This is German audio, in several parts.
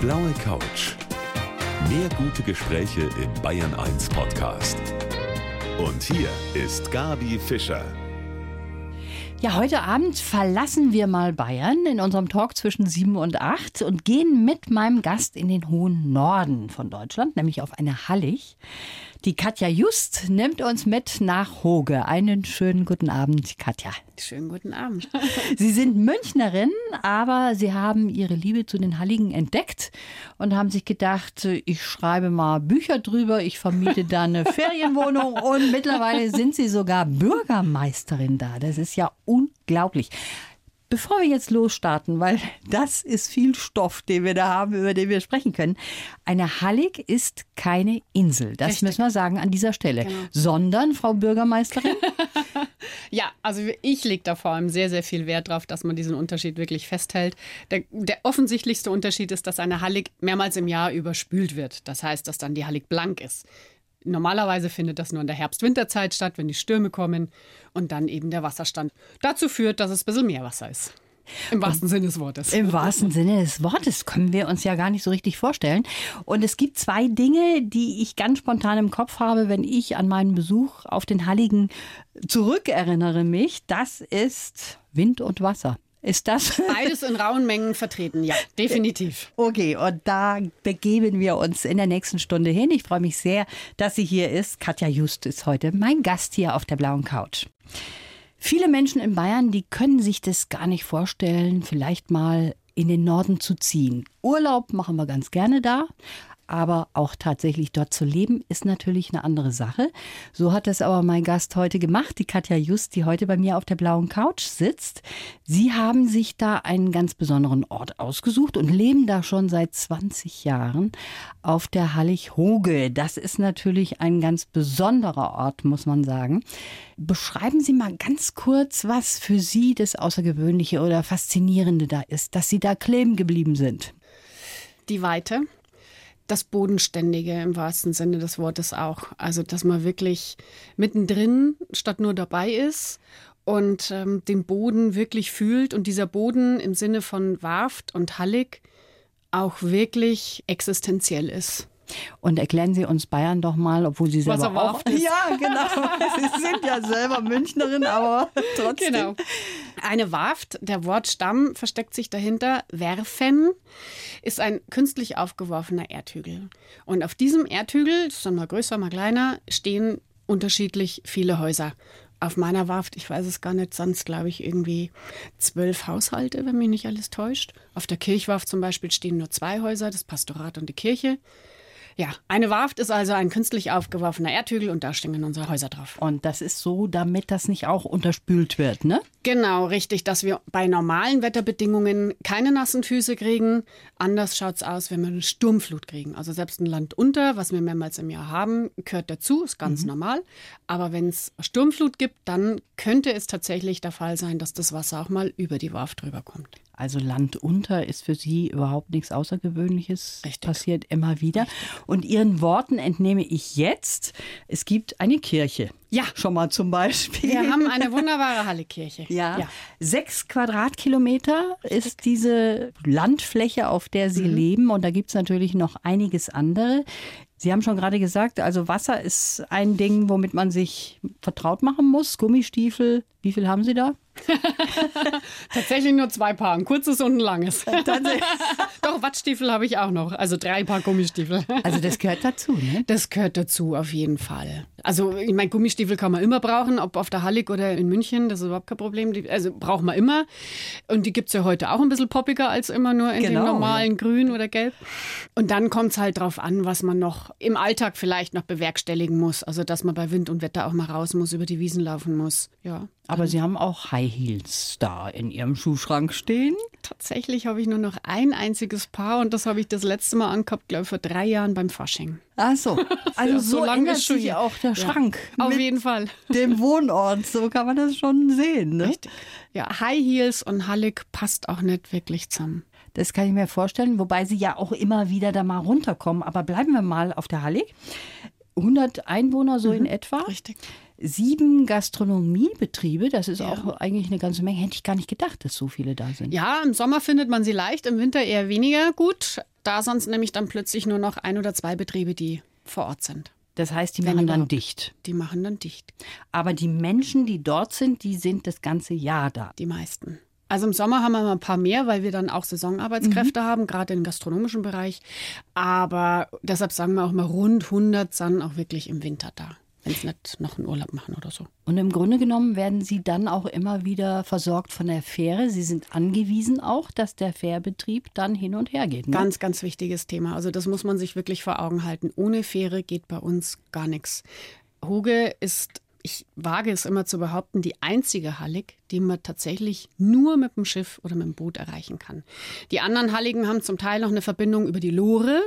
blaue Couch. Mehr gute Gespräche im Bayern 1 Podcast. Und hier ist Gabi Fischer. Ja, heute Abend verlassen wir mal Bayern in unserem Talk zwischen 7 und 8 und gehen mit meinem Gast in den hohen Norden von Deutschland, nämlich auf eine Hallig. Die Katja Just nimmt uns mit nach Hoge. Einen schönen guten Abend, Katja. Schönen guten Abend. Sie sind Münchnerin, aber Sie haben Ihre Liebe zu den Halligen entdeckt und haben sich gedacht, ich schreibe mal Bücher drüber, ich vermiete da eine Ferienwohnung und mittlerweile sind Sie sogar Bürgermeisterin da. Das ist ja unglaublich. Bevor wir jetzt losstarten, weil das ist viel Stoff, den wir da haben, über den wir sprechen können. Eine Hallig ist keine Insel, das Richtig. müssen wir sagen an dieser Stelle, genau. sondern, Frau Bürgermeisterin? ja, also ich lege da vor allem sehr, sehr viel Wert drauf, dass man diesen Unterschied wirklich festhält. Der, der offensichtlichste Unterschied ist, dass eine Hallig mehrmals im Jahr überspült wird. Das heißt, dass dann die Hallig blank ist. Normalerweise findet das nur in der Herbst-Winterzeit statt, wenn die Stürme kommen und dann eben der Wasserstand dazu führt, dass es ein bisschen mehr Wasser ist. Im wahrsten Sinne des Wortes. Im wahrsten Sinne des Wortes können wir uns ja gar nicht so richtig vorstellen. Und es gibt zwei Dinge, die ich ganz spontan im Kopf habe, wenn ich an meinen Besuch auf den Halligen zurückerinnere mich. Das ist Wind und Wasser. Ist das? Beides in rauen Mengen vertreten, ja, definitiv. Okay, und da begeben wir uns in der nächsten Stunde hin. Ich freue mich sehr, dass sie hier ist. Katja Just ist heute mein Gast hier auf der blauen Couch. Viele Menschen in Bayern, die können sich das gar nicht vorstellen, vielleicht mal in den Norden zu ziehen. Urlaub machen wir ganz gerne da, aber auch tatsächlich dort zu leben, ist natürlich eine andere Sache. So hat es aber mein Gast heute gemacht, die Katja Just, die heute bei mir auf der blauen Couch sitzt. Sie haben sich da einen ganz besonderen Ort ausgesucht und leben da schon seit 20 Jahren auf der Hallig-Hoge. Das ist natürlich ein ganz besonderer Ort, muss man sagen. Beschreiben Sie mal ganz kurz, was für Sie das Außergewöhnliche oder Faszinierende da ist, dass Sie da kleben geblieben sind. Die Weite, das Bodenständige im wahrsten Sinne des Wortes auch. Also, dass man wirklich mittendrin statt nur dabei ist und ähm, den Boden wirklich fühlt und dieser Boden im Sinne von Warft und Hallig auch wirklich existenziell ist. Und erklären Sie uns Bayern doch mal, obwohl Sie selber auch. Ist. Ja, genau. Sie sind ja selber Münchnerin, aber trotzdem. Genau. Eine Warft, der Wortstamm versteckt sich dahinter. Werfen ist ein künstlich aufgeworfener Erdhügel. Und auf diesem Erdhügel, das ist dann mal größer, mal kleiner, stehen unterschiedlich viele Häuser. Auf meiner Warft, ich weiß es gar nicht, sonst glaube ich irgendwie zwölf Haushalte, wenn mich nicht alles täuscht. Auf der Kirchwarft zum Beispiel stehen nur zwei Häuser, das Pastorat und die Kirche. Ja, eine Warft ist also ein künstlich aufgeworfener Erdhügel und da stehen unsere Häuser drauf. Und das ist so, damit das nicht auch unterspült wird, ne? Genau, richtig, dass wir bei normalen Wetterbedingungen keine nassen Füße kriegen. Anders schaut es aus, wenn wir eine Sturmflut kriegen. Also selbst ein Land unter, was wir mehrmals im Jahr haben, gehört dazu, ist ganz mhm. normal. Aber wenn es Sturmflut gibt, dann könnte es tatsächlich der Fall sein, dass das Wasser auch mal über die Warft drüber kommt. Also Land unter ist für Sie überhaupt nichts Außergewöhnliches. Richtig. Passiert immer wieder. Richtig. Und Ihren Worten entnehme ich jetzt, es gibt eine Kirche. Ja. Schon mal zum Beispiel. Wir haben eine wunderbare Hallekirche. Ja. ja. Sechs Quadratkilometer ist diese Landfläche, auf der Sie mhm. leben. Und da gibt es natürlich noch einiges andere. Sie haben schon gerade gesagt, also Wasser ist ein Ding, womit man sich vertraut machen muss. Gummistiefel, wie viel haben Sie da? Tatsächlich nur zwei Paar, ein kurzes und ein langes. Doch, Wattstiefel habe ich auch noch, also drei Paar Gummistiefel. Also das gehört dazu, ne? Das gehört dazu, auf jeden Fall. Also ich meine, Gummistiefel kann man immer brauchen, ob auf der Hallig oder in München, das ist überhaupt kein Problem. Die, also braucht man immer. Und die gibt es ja heute auch ein bisschen poppiger als immer nur in genau, dem normalen. Grün oder Gelb. Und dann kommt es halt drauf an, was man noch im Alltag vielleicht noch bewerkstelligen muss. Also dass man bei Wind und Wetter auch mal raus muss, über die Wiesen laufen muss. Ja. Aber Sie haben auch High Heels da in Ihrem Schuhschrank stehen? Tatsächlich habe ich nur noch ein einziges Paar und das habe ich das letzte Mal angehabt, glaube ich, vor drei Jahren beim Fasching. Ach so, also ja, so, so lange ist sich auch der ja, Schrank. Auf jeden Fall. Dem Wohnort, so kann man das schon sehen. Ne? Richtig. Ja, High Heels und Hallig passt auch nicht wirklich zusammen. Das kann ich mir vorstellen, wobei sie ja auch immer wieder da mal runterkommen. Aber bleiben wir mal auf der Hallig. 100 Einwohner so mhm, in etwa. Richtig. Sieben Gastronomiebetriebe. Das ist ja. auch eigentlich eine ganze Menge. Hätte ich gar nicht gedacht, dass so viele da sind. Ja, im Sommer findet man sie leicht, im Winter eher weniger gut. Da sonst nämlich dann plötzlich nur noch ein oder zwei Betriebe, die vor Ort sind. Das heißt, die Wenn machen dann dicht. Die machen dann dicht. Aber die Menschen, die dort sind, die sind das ganze Jahr da. Die meisten. Also im Sommer haben wir mal ein paar mehr, weil wir dann auch Saisonarbeitskräfte mhm. haben, gerade im gastronomischen Bereich. Aber deshalb sagen wir auch mal rund 100 sind auch wirklich im Winter da wenn sie nicht noch einen Urlaub machen oder so. Und im Grunde genommen werden Sie dann auch immer wieder versorgt von der Fähre. Sie sind angewiesen auch, dass der Fährbetrieb dann hin und her geht. Ne? Ganz, ganz wichtiges Thema. Also das muss man sich wirklich vor Augen halten. Ohne Fähre geht bei uns gar nichts. Hoge ist ich wage es immer zu behaupten, die einzige Hallig, die man tatsächlich nur mit dem Schiff oder mit dem Boot erreichen kann. Die anderen Halligen haben zum Teil noch eine Verbindung über die Lore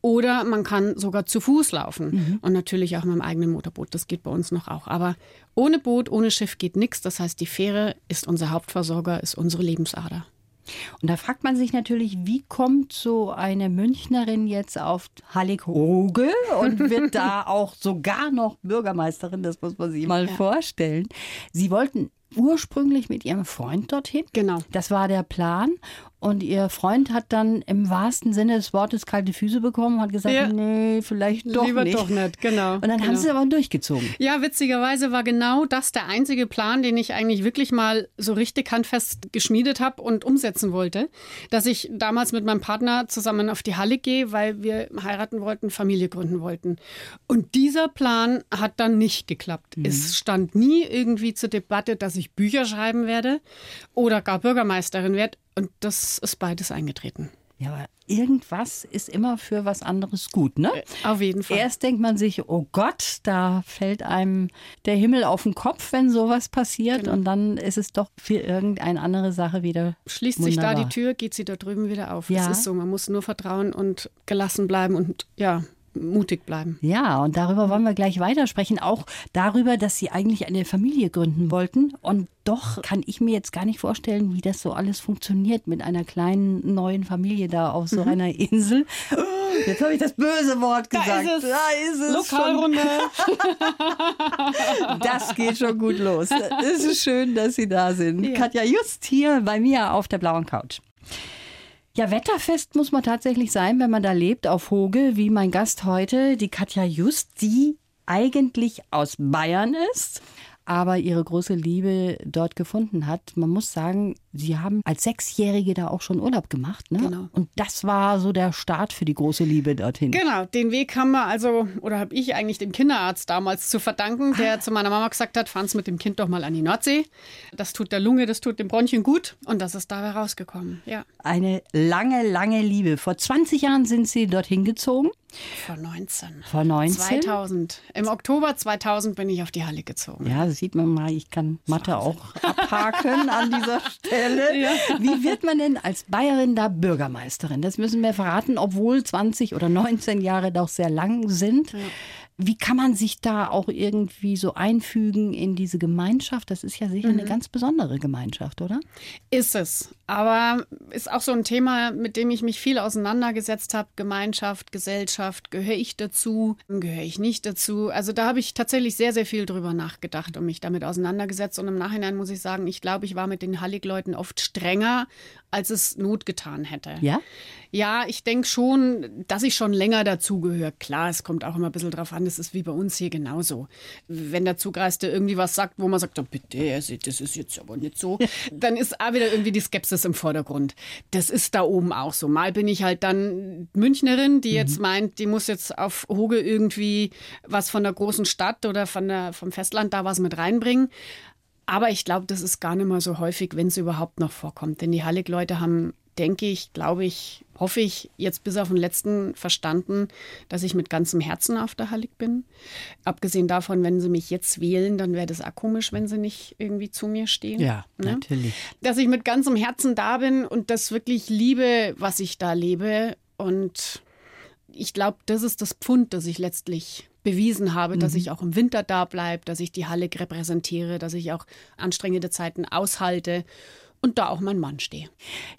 oder man kann sogar zu Fuß laufen mhm. und natürlich auch mit dem eigenen Motorboot. Das geht bei uns noch auch. Aber ohne Boot, ohne Schiff geht nichts. Das heißt, die Fähre ist unser Hauptversorger, ist unsere Lebensader. Und da fragt man sich natürlich, wie kommt so eine Münchnerin jetzt auf Hallig-Hoge und wird da auch sogar noch Bürgermeisterin? Das muss man sich mal ja. vorstellen. Sie wollten ursprünglich mit ihrem Freund dorthin. Genau. Das war der Plan. Und ihr Freund hat dann im wahrsten Sinne des Wortes kalte Füße bekommen hat gesagt, ja. nee, vielleicht doch Lieber nicht. doch nicht, genau. Und dann genau. haben sie es aber durchgezogen. Ja, witzigerweise war genau das der einzige Plan, den ich eigentlich wirklich mal so richtig handfest geschmiedet habe und umsetzen wollte. Dass ich damals mit meinem Partner zusammen auf die Halle gehe, weil wir heiraten wollten, Familie gründen wollten. Und dieser Plan hat dann nicht geklappt. Mhm. Es stand nie irgendwie zur Debatte, dass ich Bücher schreiben werde oder gar Bürgermeisterin werde. Und das ist beides eingetreten. Ja, aber irgendwas ist immer für was anderes gut, ne? Äh, auf jeden Fall. Erst denkt man sich, oh Gott, da fällt einem der Himmel auf den Kopf, wenn sowas passiert. Genau. Und dann ist es doch für irgendeine andere Sache wieder. Schließt wunderbar. sich da die Tür, geht sie da drüben wieder auf. Ja. Es ist so, man muss nur vertrauen und gelassen bleiben und ja, mutig bleiben. Ja, und darüber wollen wir gleich weitersprechen. Auch darüber, dass Sie eigentlich eine Familie gründen wollten. Und doch kann ich mir jetzt gar nicht vorstellen, wie das so alles funktioniert mit einer kleinen neuen Familie da auf so mhm. einer Insel. Jetzt habe ich das böse Wort gesagt. Da ist es. Da ist es Lokalrunde. das geht schon gut los. Es ist schön, dass Sie da sind. Ja. Katja, just hier bei mir auf der blauen Couch. Ja, wetterfest muss man tatsächlich sein, wenn man da lebt, auf Hoge, wie mein Gast heute, die Katja Just, die eigentlich aus Bayern ist, aber ihre große Liebe dort gefunden hat. Man muss sagen, sie haben als Sechsjährige da auch schon Urlaub gemacht. Ne? Genau. Und das war so der Start für die große Liebe dorthin. Genau, den Weg haben wir also, oder habe ich eigentlich dem Kinderarzt damals zu verdanken, der ah. zu meiner Mama gesagt hat, fahren Sie mit dem Kind doch mal an die Nordsee. Das tut der Lunge, das tut dem Bronchien gut. Und das ist dabei rausgekommen. Ja. Eine lange, lange Liebe. Vor 20 Jahren sind Sie dorthin gezogen. Vor 19. Vor 19? 2000. Im Oktober 2000 bin ich auf die Halle gezogen. Ja, sieht man mal. Ich kann Mathe auch abhaken an dieser Stelle. Ja. Wie wird man denn als Bayerin da Bürgermeisterin? Das müssen wir verraten, obwohl 20 oder 19 Jahre doch sehr lang sind. Ja. Wie kann man sich da auch irgendwie so einfügen in diese Gemeinschaft? Das ist ja sicher mhm. eine ganz besondere Gemeinschaft, oder? Ist es. Aber ist auch so ein Thema, mit dem ich mich viel auseinandergesetzt habe. Gemeinschaft, Gesellschaft, gehöre ich dazu, gehöre ich nicht dazu? Also da habe ich tatsächlich sehr, sehr viel drüber nachgedacht und mich damit auseinandergesetzt. Und im Nachhinein muss ich sagen, ich glaube, ich war mit den Hallig-Leuten oft strenger, als es Not getan hätte. Ja? Ja, ich denke schon, dass ich schon länger dazugehöre. Klar, es kommt auch immer ein bisschen drauf an, das ist wie bei uns hier genauso. Wenn der Zugreiste irgendwie was sagt, wo man sagt, oh, bitte, das ist jetzt aber nicht so, dann ist auch wieder irgendwie die Skepsis im Vordergrund. Das ist da oben auch so. Mal bin ich halt dann Münchnerin, die jetzt mhm. meint, die muss jetzt auf Hoge irgendwie was von der großen Stadt oder von der, vom Festland da was mit reinbringen. Aber ich glaube, das ist gar nicht mehr so häufig, wenn es überhaupt noch vorkommt. Denn die Hallig-Leute haben, denke ich, glaube ich, hoffe ich, jetzt bis auf den letzten verstanden, dass ich mit ganzem Herzen auf der Hallig bin. Abgesehen davon, wenn sie mich jetzt wählen, dann wäre das auch komisch, wenn sie nicht irgendwie zu mir stehen. Ja, ne? natürlich. Dass ich mit ganzem Herzen da bin und das wirklich liebe, was ich da lebe. Und ich glaube, das ist das Pfund, das ich letztlich bewiesen habe, mhm. dass ich auch im Winter da bleibe, dass ich die Halle repräsentiere, dass ich auch anstrengende Zeiten aushalte und da auch mein Mann stehe.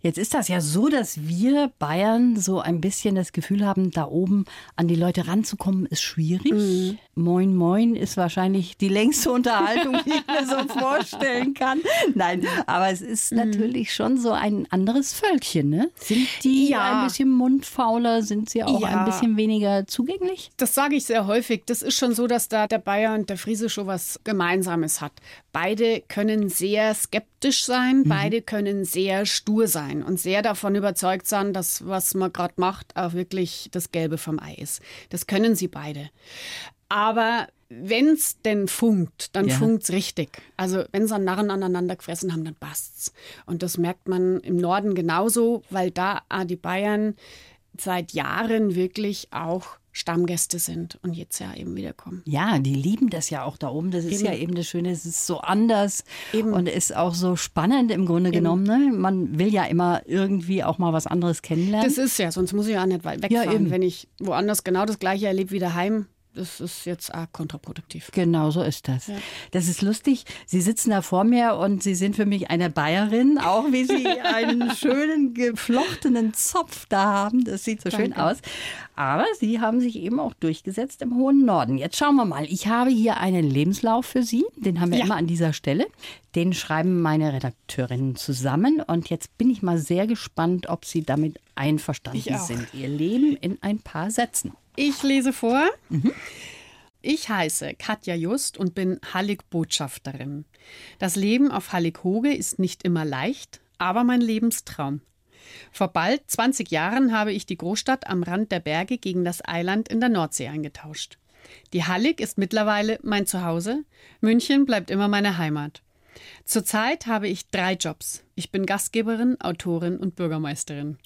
Jetzt ist das ja so, dass wir Bayern so ein bisschen das Gefühl haben, da oben an die Leute ranzukommen, ist schwierig. Mhm. Moin Moin ist wahrscheinlich die längste Unterhaltung, die ich mir so vorstellen kann. Nein, aber es ist mhm. natürlich schon so ein anderes Völkchen. Ne? Sind die ja. ein bisschen mundfauler? Sind sie auch ja. ein bisschen weniger zugänglich? Das sage ich sehr häufig. Das ist schon so, dass da der Bayer und der Friese schon was Gemeinsames hat. Beide können sehr skeptisch sein, mhm. beide können sehr stur sein und sehr davon überzeugt sein, dass was man gerade macht, auch wirklich das Gelbe vom Ei ist. Das können sie beide. Aber wenn es denn funkt, dann ja. funkt's richtig. Also wenn sie einen Narren aneinander gefressen haben, dann passt's. Und das merkt man im Norden genauso, weil da die Bayern seit Jahren wirklich auch Stammgäste sind und jetzt ja eben wiederkommen. Ja, die lieben das ja auch da oben. Das ist eben. ja eben das Schöne, es ist so anders eben. und ist auch so spannend im Grunde eben. genommen. Ne? Man will ja immer irgendwie auch mal was anderes kennenlernen. Das ist ja, sonst muss ich ja nicht wegfahren. Ja, Wenn ich woanders genau das Gleiche erlebe wie daheim, das ist jetzt arg kontraproduktiv. Genau, so ist das. Ja. Das ist lustig. Sie sitzen da vor mir und Sie sind für mich eine Bayerin, auch wie Sie einen schönen geflochtenen Zopf da haben. Das sieht so Danke. schön aus. Aber Sie haben sich eben auch durchgesetzt im hohen Norden. Jetzt schauen wir mal. Ich habe hier einen Lebenslauf für Sie. Den haben wir ja. immer an dieser Stelle. Den schreiben meine Redakteurinnen zusammen. Und jetzt bin ich mal sehr gespannt, ob Sie damit einverstanden sind. Ihr Leben in ein paar Sätzen. Ich lese vor. Mhm. Ich heiße Katja Just und bin Hallig-Botschafterin. Das Leben auf Hallig-Hoge ist nicht immer leicht, aber mein Lebenstraum. Vor bald 20 Jahren habe ich die Großstadt am Rand der Berge gegen das Eiland in der Nordsee eingetauscht. Die Hallig ist mittlerweile mein Zuhause. München bleibt immer meine Heimat. Zurzeit habe ich drei Jobs. Ich bin Gastgeberin, Autorin und Bürgermeisterin.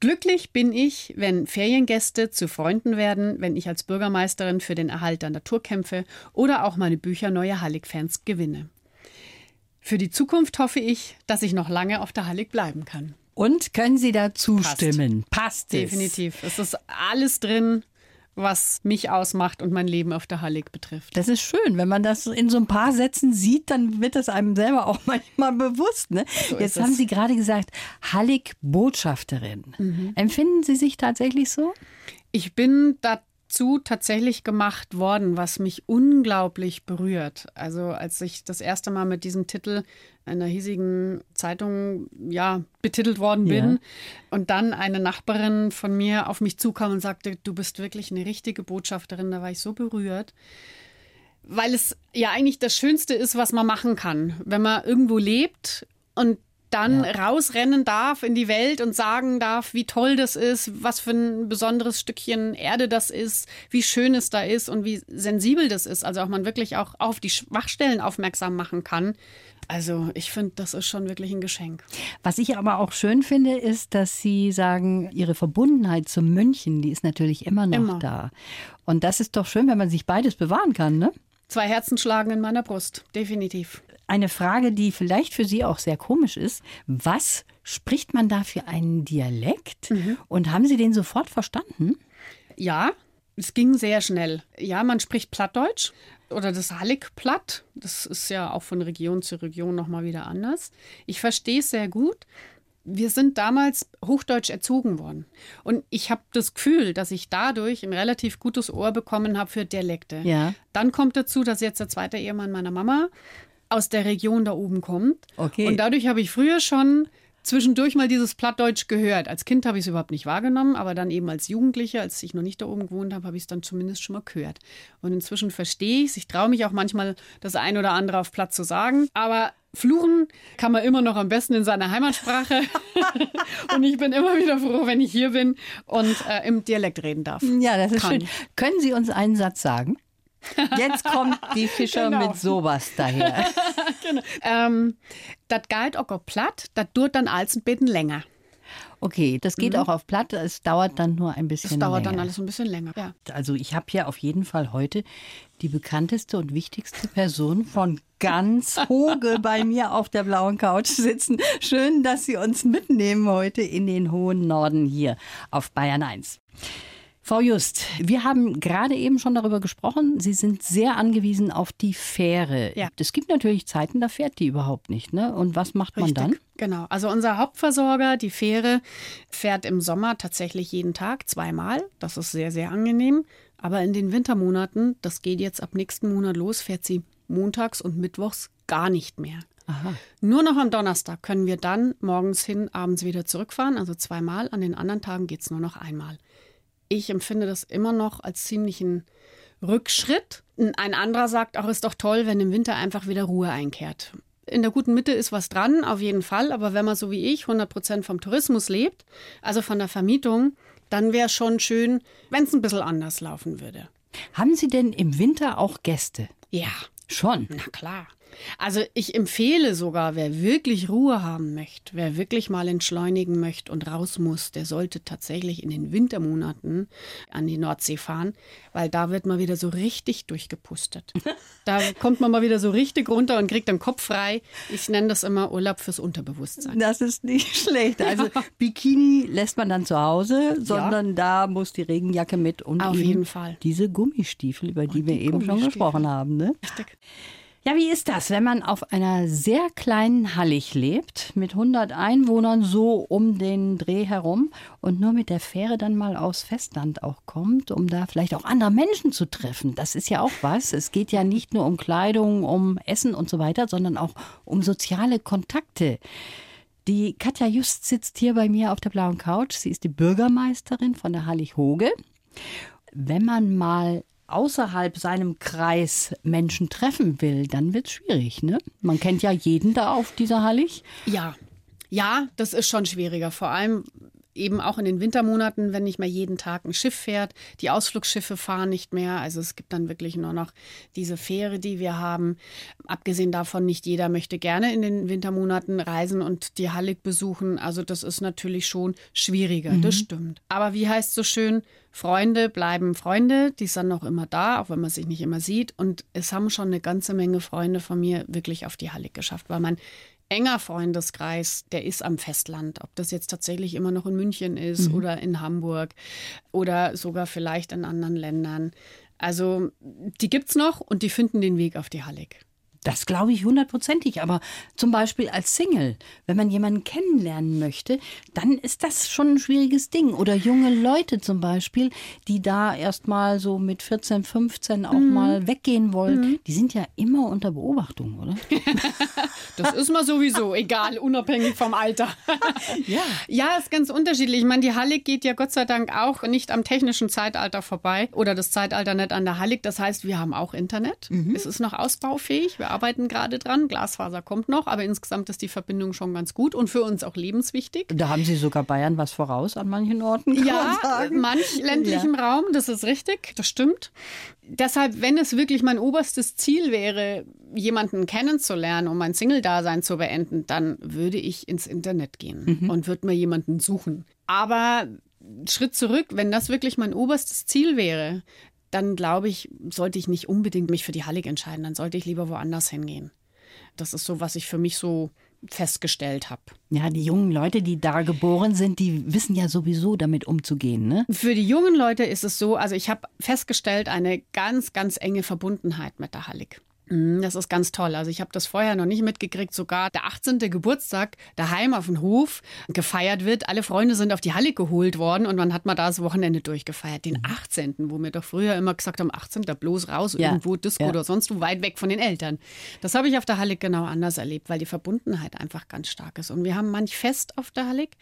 Glücklich bin ich, wenn Feriengäste zu Freunden werden, wenn ich als Bürgermeisterin für den Erhalt der Natur kämpfe oder auch meine Bücher neue Hallig-Fans gewinne. Für die Zukunft hoffe ich, dass ich noch lange auf der Hallig bleiben kann. Und können Sie da zustimmen? Passt, Passt Definitiv. Es ist alles drin, was mich ausmacht und mein Leben auf der Hallig betrifft. Das ist schön, wenn man das in so ein paar Sätzen sieht, dann wird es einem selber auch manchmal bewusst. Ne? So Jetzt haben Sie gerade gesagt, Hallig-Botschafterin. Mhm. Empfinden Sie sich tatsächlich so? Ich bin da dazu tatsächlich gemacht worden, was mich unglaublich berührt. Also als ich das erste Mal mit diesem Titel einer hiesigen Zeitung ja betitelt worden bin ja. und dann eine Nachbarin von mir auf mich zukam und sagte, du bist wirklich eine richtige Botschafterin, da war ich so berührt. Weil es ja eigentlich das Schönste ist, was man machen kann, wenn man irgendwo lebt und dann ja. rausrennen darf in die Welt und sagen darf, wie toll das ist, was für ein besonderes Stückchen Erde das ist, wie schön es da ist und wie sensibel das ist. Also auch man wirklich auch auf die Schwachstellen aufmerksam machen kann. Also ich finde, das ist schon wirklich ein Geschenk. Was ich aber auch schön finde, ist, dass Sie sagen, Ihre Verbundenheit zum München, die ist natürlich immer noch immer. da. Und das ist doch schön, wenn man sich beides bewahren kann, ne? Zwei Herzen schlagen in meiner Brust, definitiv eine Frage, die vielleicht für Sie auch sehr komisch ist. Was spricht man da für einen Dialekt? Mhm. Und haben Sie den sofort verstanden? Ja, es ging sehr schnell. Ja, man spricht Plattdeutsch oder das Hallig-Platt. Das ist ja auch von Region zu Region nochmal wieder anders. Ich verstehe es sehr gut. Wir sind damals Hochdeutsch erzogen worden. Und ich habe das Gefühl, dass ich dadurch ein relativ gutes Ohr bekommen habe für Dialekte. Ja. Dann kommt dazu, dass jetzt der zweite Ehemann meiner Mama aus der Region da oben kommt. Okay. Und dadurch habe ich früher schon zwischendurch mal dieses Plattdeutsch gehört. Als Kind habe ich es überhaupt nicht wahrgenommen, aber dann eben als Jugendliche, als ich noch nicht da oben gewohnt habe, habe ich es dann zumindest schon mal gehört. Und inzwischen verstehe ich es. Ich traue mich auch manchmal, das ein oder andere auf Platt zu sagen. Aber Fluchen kann man immer noch am besten in seiner Heimatsprache. und ich bin immer wieder froh, wenn ich hier bin und äh, im Dialekt reden darf. Ja, das ist kann. schön. Können Sie uns einen Satz sagen? Jetzt kommt die Fischer genau. mit sowas daher. genau. ähm, das geht auch auf platt, das dauert dann als ein bisschen länger. Okay, das geht mhm. auch auf platt, es dauert dann nur ein bisschen länger. Es dauert länger. dann alles ein bisschen länger, ja. Also ich habe hier auf jeden Fall heute die bekannteste und wichtigste Person von ganz Hoge bei mir auf der blauen Couch sitzen. Schön, dass Sie uns mitnehmen heute in den hohen Norden hier auf Bayern 1. Frau Just, wir haben gerade eben schon darüber gesprochen. Sie sind sehr angewiesen auf die Fähre. Ja. Es gibt natürlich Zeiten, da fährt die überhaupt nicht. Ne? Und was macht man dann? Genau. Also unser Hauptversorger, die Fähre, fährt im Sommer tatsächlich jeden Tag zweimal. Das ist sehr, sehr angenehm. Aber in den Wintermonaten, das geht jetzt ab nächsten Monat los, fährt sie montags und mittwochs gar nicht mehr. Aha. Nur noch am Donnerstag können wir dann morgens hin, abends wieder zurückfahren, also zweimal. An den anderen Tagen geht es nur noch einmal. Ich empfinde das immer noch als ziemlichen Rückschritt. Ein anderer sagt auch, ist doch toll, wenn im Winter einfach wieder Ruhe einkehrt. In der guten Mitte ist was dran, auf jeden Fall. Aber wenn man so wie ich 100 Prozent vom Tourismus lebt, also von der Vermietung, dann wäre es schon schön, wenn es ein bisschen anders laufen würde. Haben Sie denn im Winter auch Gäste? Ja, Schon. na klar. Also ich empfehle sogar, wer wirklich Ruhe haben möchte, wer wirklich mal entschleunigen möchte und raus muss, der sollte tatsächlich in den Wintermonaten an die Nordsee fahren, weil da wird man wieder so richtig durchgepustet. Da kommt man mal wieder so richtig runter und kriegt den Kopf frei. Ich nenne das immer Urlaub fürs Unterbewusstsein. Das ist nicht schlecht. Also Bikini lässt man dann zu Hause, sondern da muss die Regenjacke mit und Auf jeden Fall. diese Gummistiefel, über die wir die eben schon gesprochen haben. Ne? Richtig. Ja, wie ist das, wenn man auf einer sehr kleinen Hallig lebt, mit 100 Einwohnern so um den Dreh herum und nur mit der Fähre dann mal aufs Festland auch kommt, um da vielleicht auch andere Menschen zu treffen? Das ist ja auch was. Es geht ja nicht nur um Kleidung, um Essen und so weiter, sondern auch um soziale Kontakte. Die Katja Just sitzt hier bei mir auf der blauen Couch. Sie ist die Bürgermeisterin von der Hallig Hoge. Wenn man mal außerhalb seinem Kreis Menschen treffen will, dann wird es schwierig. Ne? Man kennt ja jeden da auf dieser Hallig. Ja, ja, das ist schon schwieriger. Vor allem eben auch in den Wintermonaten, wenn nicht mehr jeden Tag ein Schiff fährt. Die Ausflugsschiffe fahren nicht mehr. Also es gibt dann wirklich nur noch diese Fähre, die wir haben. Abgesehen davon, nicht jeder möchte gerne in den Wintermonaten reisen und die Hallig besuchen. Also das ist natürlich schon schwieriger, das stimmt. Aber wie heißt so schön, Freunde bleiben Freunde, die sind noch immer da, auch wenn man sich nicht immer sieht. Und es haben schon eine ganze Menge Freunde von mir wirklich auf die Hallig geschafft, weil man enger Freundeskreis, der ist am Festland. Ob das jetzt tatsächlich immer noch in München ist oder in Hamburg oder sogar vielleicht in anderen Ländern. Also die gibt's noch und die finden den Weg auf die Hallig. Das glaube ich hundertprozentig. Aber zum Beispiel als Single, wenn man jemanden kennenlernen möchte, dann ist das schon ein schwieriges Ding. Oder junge Leute zum Beispiel, die da erst mal so mit 14, 15 auch mal weggehen wollen, die sind ja immer unter Beobachtung, oder? Das ist mal sowieso, egal, unabhängig vom Alter. Ja. Ja, ist ganz unterschiedlich. Ich meine, die Hallig geht ja Gott sei Dank auch nicht am technischen Zeitalter vorbei oder das Zeitalter nicht an der Hallig. Das heißt, wir haben auch Internet. Es ist noch ausbaufähig. Wir arbeiten gerade dran. Glasfaser kommt noch, aber insgesamt ist die Verbindung schon ganz gut und für uns auch lebenswichtig. Da haben Sie sogar Bayern was voraus an manchen Orten. Ja, man manch ländlichem Raum, das ist richtig, das stimmt. Deshalb, wenn es wirklich mein oberstes Ziel wäre, jemanden kennenzulernen, um mein Single-Dasein zu beenden, dann würde ich ins Internet gehen und würde mir jemanden suchen. Aber Schritt zurück, wenn das wirklich mein oberstes Ziel wäre, dann glaube ich, sollte ich nicht unbedingt mich für die Hallig entscheiden, dann sollte ich lieber woanders hingehen. Das ist so, was ich für mich so festgestellt habe. Ja, die jungen Leute, die da geboren sind, die wissen ja sowieso damit umzugehen, ne? Für die jungen Leute ist es so, also ich habe festgestellt, eine ganz, ganz enge Verbundenheit mit der Hallig. Mm, Das ist ganz toll. Also ich habe das vorher noch nicht mitgekriegt. Sogar der 18. Geburtstag daheim auf dem Hof gefeiert wird. Alle Freunde sind auf die Halle geholt worden und man hat mal da das Wochenende durchgefeiert. Den 18., wo wir doch früher immer gesagt haben, 18. bloß raus, Ja, irgendwo Disco ja. oder sonst wo, weit weg von den Eltern. Das habe ich auf der Hallig genau anders erlebt, weil die Verbundenheit einfach ganz stark ist. Und wir haben manch Fest auf der Hallig,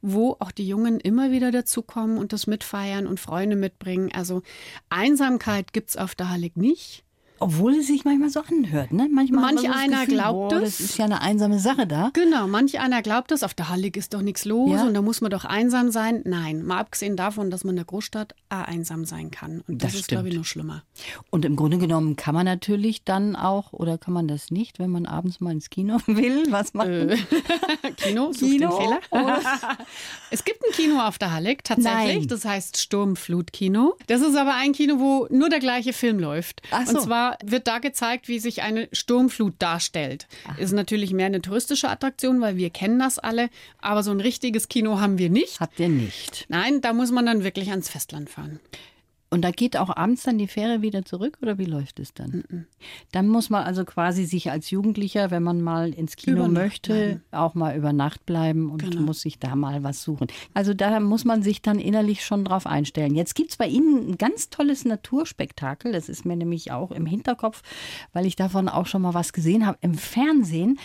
wo auch die Jungen immer wieder dazukommen und das mitfeiern und Freunde mitbringen. Also Einsamkeit gibt es auf der Hallig nicht. Obwohl es sich manchmal so anhört, ne? Manchmal man Manch so einer Gefühl, glaubt boah, es. das ist ja eine einsame Sache da. Genau, manch einer glaubt das, auf der Hallig ist doch nichts los Ja. und da muss man doch einsam sein. Nein, mal abgesehen davon, dass man in der Großstadt auch einsam sein kann. Und das, Das ist, glaube ich, noch schlimmer. Und im Grunde genommen kann man natürlich dann auch, oder kann man das nicht, wenn man abends mal ins Kino will? Was macht man? Kino, sucht Kino? den Fehler. es gibt ein Kino auf der Hallig, tatsächlich. Nein. Das heißt Sturmflutkino. Das ist aber ein Kino, wo nur der gleiche Film läuft. Ach so. Und zwar zwar wird da gezeigt, wie sich eine Sturmflut darstellt. Ach. Ist natürlich mehr eine touristische Attraktion, weil wir kennen das alle. Aber so ein richtiges Kino haben wir nicht. Habt ihr nicht? Nein, da muss man dann wirklich ans Festland fahren. Und da geht auch abends dann die Fähre wieder zurück oder wie läuft es dann? Mm -mm. Dann muss man also quasi sich als Jugendlicher, wenn man mal ins Kino möchte, bleiben. auch mal über Nacht bleiben und genau. muss sich da mal was suchen. Also da muss man sich dann innerlich schon drauf einstellen. Jetzt gibt es bei Ihnen ein ganz tolles Naturspektakel. Das ist mir nämlich auch im Hinterkopf, weil ich davon auch schon mal was gesehen habe im Fernsehen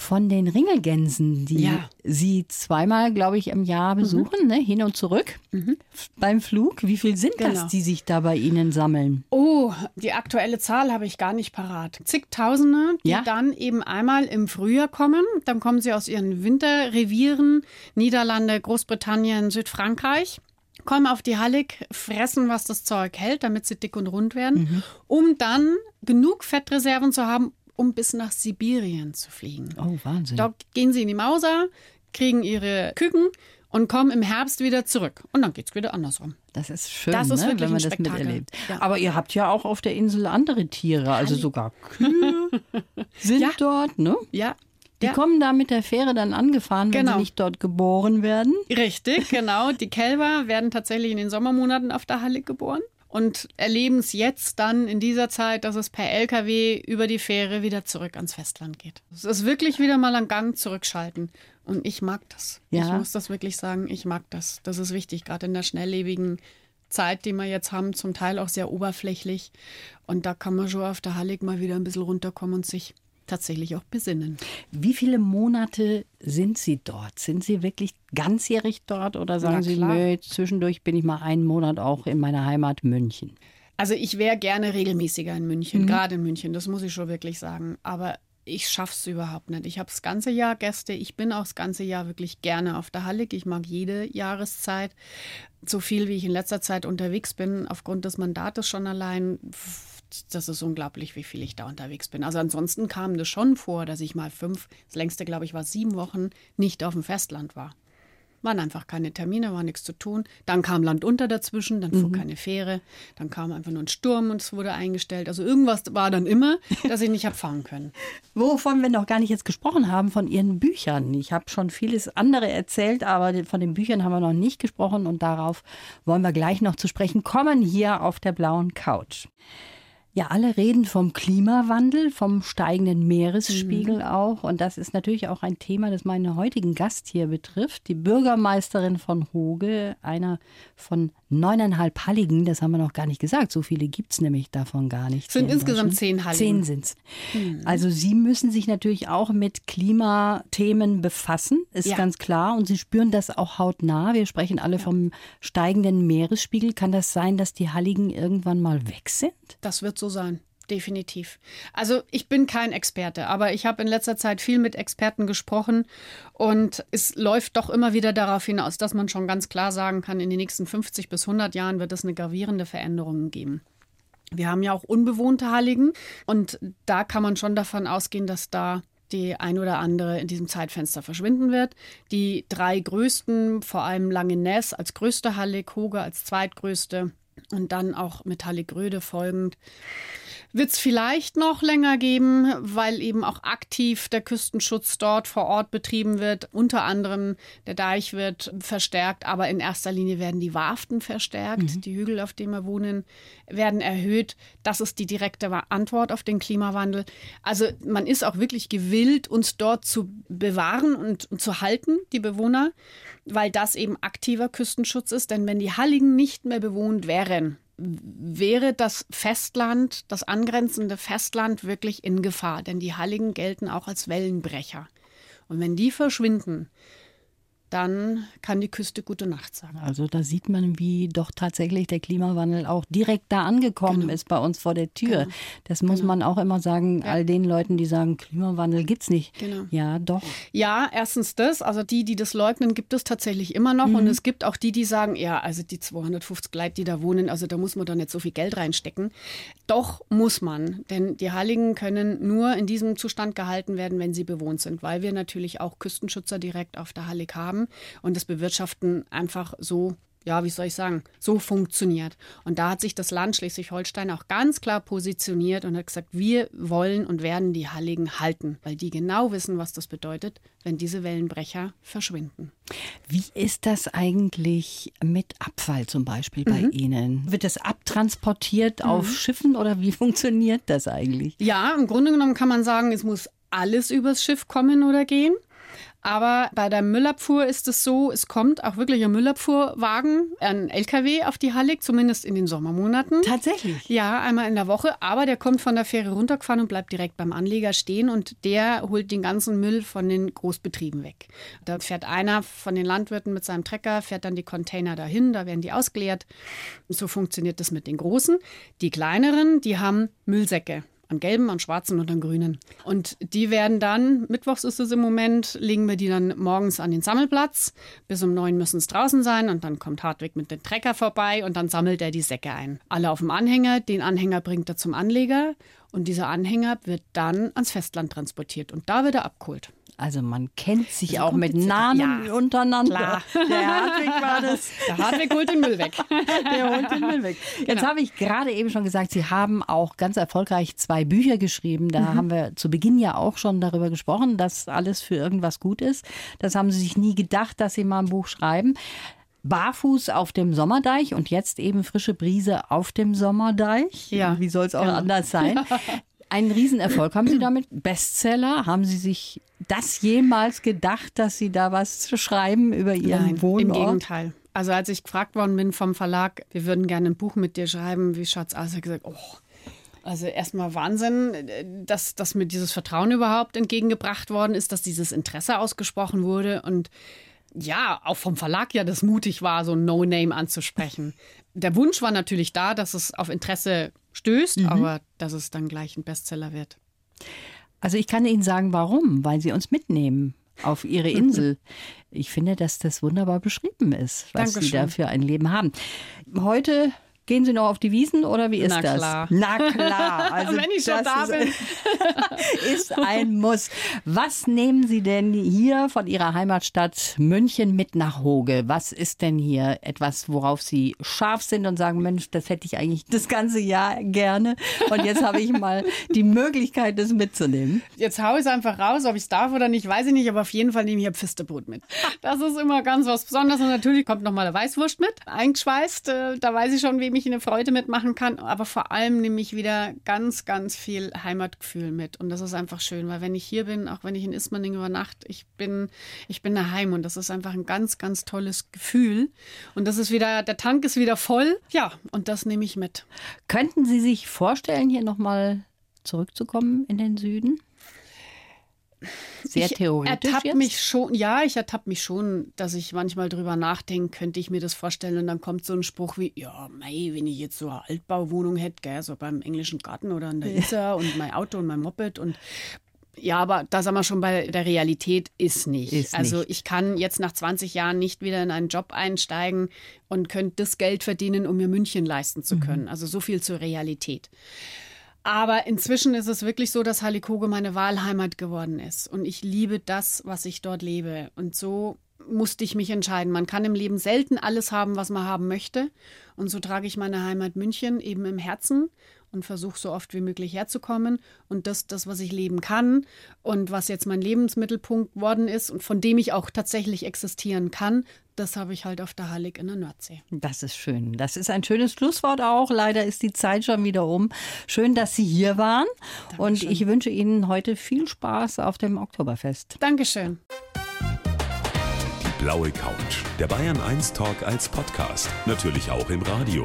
von den Ringelgänsen, die ja. Sie zweimal, glaube ich, im Jahr mhm. besuchen, mhm. ne? hin und zurück mhm. beim Flug. Wie viel sind genau. das, die sich da bei Ihnen sammeln? Oh, die aktuelle Zahl habe ich gar nicht parat. Zigtausende, die ja? dann eben einmal im Frühjahr kommen. Dann kommen sie aus ihren Winterrevieren, Niederlande, Großbritannien, Südfrankreich kommen auf die Hallig, fressen, was das Zeug hält, damit sie dick und rund werden, mhm. um dann genug Fettreserven zu haben, um bis nach Sibirien zu fliegen. Oh, Wahnsinn. Dort gehen sie in die Mauser, kriegen ihre Küken und kommen im Herbst wieder zurück. Und dann geht es wieder andersrum. Das ist schön, das ist ne, wenn man das miterlebt. Ja. Aber ihr habt ja auch auf der Insel andere Tiere, also sogar Kühe sind ja. dort, ne? Ja, die ja. kommen da mit der Fähre dann angefahren, wenn genau. sie nicht dort geboren werden. Richtig, genau. Die Kälber werden tatsächlich in den Sommermonaten auf der Halle geboren und erleben es jetzt dann in dieser Zeit, dass es per LKW über die Fähre wieder zurück ans Festland geht. Es ist wirklich wieder mal ein Gang zurückschalten. Und ich mag das. Ja. Ich muss das wirklich sagen, ich mag das. Das ist wichtig, gerade in der schnelllebigen Zeit, die wir jetzt haben, zum Teil auch sehr oberflächlich. Und da kann man schon auf der Hallig mal wieder ein bisschen runterkommen und sich tatsächlich auch besinnen. Wie viele Monate sind Sie dort? Sind Sie wirklich ganzjährig dort oder sagen Sie, nö, zwischendurch bin ich mal einen Monat auch in meiner Heimat München? Also ich wäre gerne regelmäßiger in München, mhm. gerade in München, das muss ich schon wirklich sagen. Aber ich schaffe es überhaupt nicht. Ich habe das ganze Jahr Gäste. Ich bin auch das ganze Jahr wirklich gerne auf der Hallig. Ich mag jede Jahreszeit. So viel, wie ich in letzter Zeit unterwegs bin, aufgrund des Mandates schon allein, das ist unglaublich, wie viel ich da unterwegs bin. Also ansonsten kam das schon vor, dass ich mal fünf, das längste, glaube ich, war sieben Wochen nicht auf dem Festland war. Waren einfach keine Termine, war nichts zu tun. Dann kam Land unter dazwischen, dann fuhr mhm. keine Fähre, dann kam einfach nur ein Sturm und es wurde eingestellt. Also irgendwas war dann immer, dass ich nicht habe fahren können. Wovon wir noch gar nicht jetzt gesprochen haben, von Ihren Büchern. Ich habe schon vieles andere erzählt, aber von den Büchern haben wir noch nicht gesprochen und darauf wollen wir gleich noch zu sprechen kommen hier auf der blauen Couch. Ja, alle reden vom Klimawandel, vom steigenden Meeresspiegel mhm. auch. Und das ist natürlich auch ein Thema, das meinen heutigen Gast hier betrifft. Die Bürgermeisterin von Hoge, einer von neuneinhalb Halligen, das haben wir noch gar nicht gesagt. So viele gibt es nämlich davon gar nicht. Es sind insgesamt zehn Halligen. Zehn sind es. Mhm. Also Sie müssen sich natürlich auch mit Klimathemen befassen, ist ja. ganz klar. Und Sie spüren das auch hautnah. Wir sprechen alle ja. vom steigenden Meeresspiegel. Kann das sein, dass die Halligen irgendwann mal weg sind? Das wird so sein. Definitiv. Also ich bin kein Experte, aber ich habe in letzter Zeit viel mit Experten gesprochen und es läuft doch immer wieder darauf hinaus, dass man schon ganz klar sagen kann, in den nächsten 50 bis 100 Jahren wird es eine gravierende Veränderung geben. Wir haben ja auch unbewohnte Halligen und da kann man schon davon ausgehen, dass da die ein oder andere in diesem Zeitfenster verschwinden wird. Die drei größten, vor allem Langeness als größte Hallig, Hoge als zweitgrößte, und dann auch Metallic-Röde folgend. Wird es vielleicht noch länger geben, weil eben auch aktiv der Küstenschutz dort vor Ort betrieben wird. Unter anderem der Deich wird verstärkt, aber in erster Linie werden die Warften verstärkt. Mhm. Die Hügel, auf denen wir wohnen, werden erhöht. Das ist die direkte Antwort auf den Klimawandel. Also man ist auch wirklich gewillt, uns dort zu bewahren und, und zu halten, die Bewohner, weil das eben aktiver Küstenschutz ist. Denn wenn die Halligen nicht mehr bewohnt wären, wäre das Festland, das angrenzende Festland wirklich in Gefahr, denn die Halligen gelten auch als Wellenbrecher. Und wenn die verschwinden, dann kann die Küste gute Nacht sagen. Also da sieht man, wie doch tatsächlich der Klimawandel auch direkt da angekommen genau. ist bei uns vor der Tür. Genau. Das muss genau. man auch immer sagen, ja. all den Leuten, die sagen, Klimawandel gibt es nicht. Genau. Ja, doch. Ja, erstens das, also die, die das leugnen, gibt es tatsächlich immer noch. Mhm. Und es gibt auch die, die sagen, ja, also die 250 Leute, die da wohnen, also da muss man doch nicht so viel Geld reinstecken. Doch muss man, denn die Halligen können nur in diesem Zustand gehalten werden, wenn sie bewohnt sind, weil wir natürlich auch Küstenschützer direkt auf der Hallig haben haben und das Bewirtschaften einfach so ja, wie soll ich sagen, so funktioniert. Und da hat sich das Land Schleswig-Holstein auch ganz klar positioniert und hat gesagt, wir wollen und werden die Halligen halten, weil die genau wissen, was das bedeutet, wenn diese Wellenbrecher verschwinden. Wie ist das eigentlich mit Abfall zum Beispiel bei mhm. Ihnen? Wird das abtransportiert mhm. auf Schiffen oder wie funktioniert das eigentlich? Ja, im Grunde genommen kann man sagen, es muss alles übers Schiff kommen oder gehen. Aber bei der Müllabfuhr ist es so, es kommt auch wirklich ein Müllabfuhrwagen, ein LKW auf die Hallig, zumindest in den Sommermonaten. Tatsächlich? Ja, einmal in der Woche. Aber der kommt von der Fähre runtergefahren und bleibt direkt beim Anleger stehen und der holt den ganzen Müll von den Großbetrieben weg. Da fährt einer von den Landwirten mit seinem Trecker, fährt dann die Container dahin, da werden die ausgeleert. So funktioniert das mit den Großen. Die kleineren, die haben Müllsäcke an gelben, an schwarzen und an grünen. Und die werden dann, mittwochs ist es im Moment, legen wir die dann morgens an den Sammelplatz. Bis um neun müssen es draußen sein und dann kommt Hartwig mit dem Trecker vorbei und dann sammelt er die Säcke ein. Alle auf dem Anhänger, den Anhänger bringt er zum Anleger und dieser Anhänger wird dann ans Festland transportiert und da wird er abgeholt. Also man kennt sich auch mit Namen ja, untereinander. Klar. Der Hartwig war das. Der Hartwig holt den Müll weg. Der holt den Müll weg. Jetzt genau. habe ich gerade eben schon gesagt, Sie haben auch ganz erfolgreich zwei Bücher geschrieben. Da mhm. haben wir zu Beginn ja auch schon darüber gesprochen, dass alles für irgendwas gut ist. Das haben Sie sich nie gedacht, dass Sie mal ein Buch schreiben. Barfuß auf dem Sommerdeich und jetzt eben frische Brise auf dem Sommerdeich. Ja. Wie soll es auch genau. anders sein? Einen Riesenerfolg haben Sie damit. Bestseller. Haben Sie sich das jemals gedacht, dass Sie da was zu schreiben über Ihren Nein, Wohnort? Im Gegenteil. Also als ich gefragt worden bin vom Verlag, wir würden gerne ein Buch mit dir schreiben, wie schaut's aus? Ich habe gesagt, oh, also erstmal Wahnsinn, dass, dass mir dieses Vertrauen überhaupt entgegengebracht worden ist, dass dieses Interesse ausgesprochen wurde und ja, auch vom Verlag ja das mutig war, so ein No-Name anzusprechen. Der Wunsch war natürlich da, dass es auf Interesse stößt, mhm. aber dass es dann gleich ein Bestseller wird. Also ich kann Ihnen sagen, warum, weil Sie uns mitnehmen auf Ihre Insel. Ich finde, dass das wunderbar beschrieben ist, was Dankeschön. Sie da für ein Leben haben. Heute Gehen Sie noch auf die Wiesen oder wie ist Na das? Klar. Na klar. Also Wenn ich schon da bin. ist ein Muss. Was nehmen Sie denn hier von Ihrer Heimatstadt München mit nach Hoge? Was ist denn hier etwas, worauf Sie scharf sind und sagen, Mensch, das hätte ich eigentlich das ganze Jahr gerne. Und jetzt habe ich mal die Möglichkeit, das mitzunehmen. Jetzt haue ich es einfach raus, ob ich es darf oder nicht, weiß ich nicht, aber auf jeden Fall nehme ich ein Pfisterbrot mit. Das ist immer ganz was Besonderes. Und natürlich kommt noch mal eine Weißwurst mit, eingeschweißt. Äh, da weiß ich schon, wem ich ich eine Freude mitmachen kann, aber vor allem nehme ich wieder ganz, ganz viel Heimatgefühl mit. Und das ist einfach schön, weil wenn ich hier bin, auch wenn ich in Ismaning übernachte, ich bin, ich bin daheim und das ist einfach ein ganz, ganz tolles Gefühl. Und das ist wieder, der Tank ist wieder voll. Ja, und das nehme ich mit. Könnten Sie sich vorstellen, hier nochmal zurückzukommen in den Süden? Sehr ich theoretisch. Ertapp mich schon, ja, ich ertappe mich schon, dass ich manchmal drüber nachdenke, könnte ich mir das vorstellen. Und dann kommt so ein Spruch wie: Ja, mei, wenn ich jetzt so eine Altbauwohnung hätte, gell, so beim englischen Garten oder in der Isar und mein Auto und mein Moped und ja, aber da sind wir schon bei der Realität ist nicht. Ist also nicht. ich kann jetzt nach 20 Jahren nicht wieder in einen Job einsteigen und könnte das Geld verdienen, um mir München leisten zu mhm. können. Mhm. Also so viel zur Realität. Aber inzwischen ist es wirklich so, dass Halikoge meine Wahlheimat geworden ist. Und ich liebe das, was ich dort lebe. Und so musste ich mich entscheiden. Man kann im Leben selten alles haben, was man haben möchte. Und so trage ich meine Heimat München eben im Herzen und versuche so oft wie möglich herzukommen. Und das, das, was ich leben kann und was jetzt mein Lebensmittelpunkt worden ist und von dem ich auch tatsächlich existieren kann, das habe ich halt auf der Hallig in der Nordsee. Das ist schön. Das ist ein schönes Schlusswort auch. Leider ist die Zeit schon wieder um. Schön, dass Sie hier waren. Dankeschön. Und ich wünsche Ihnen heute viel Spaß auf dem Oktoberfest. Dankeschön. Die blaue Couch. Der Bayern 1 Talk als Podcast. Natürlich auch im Radio.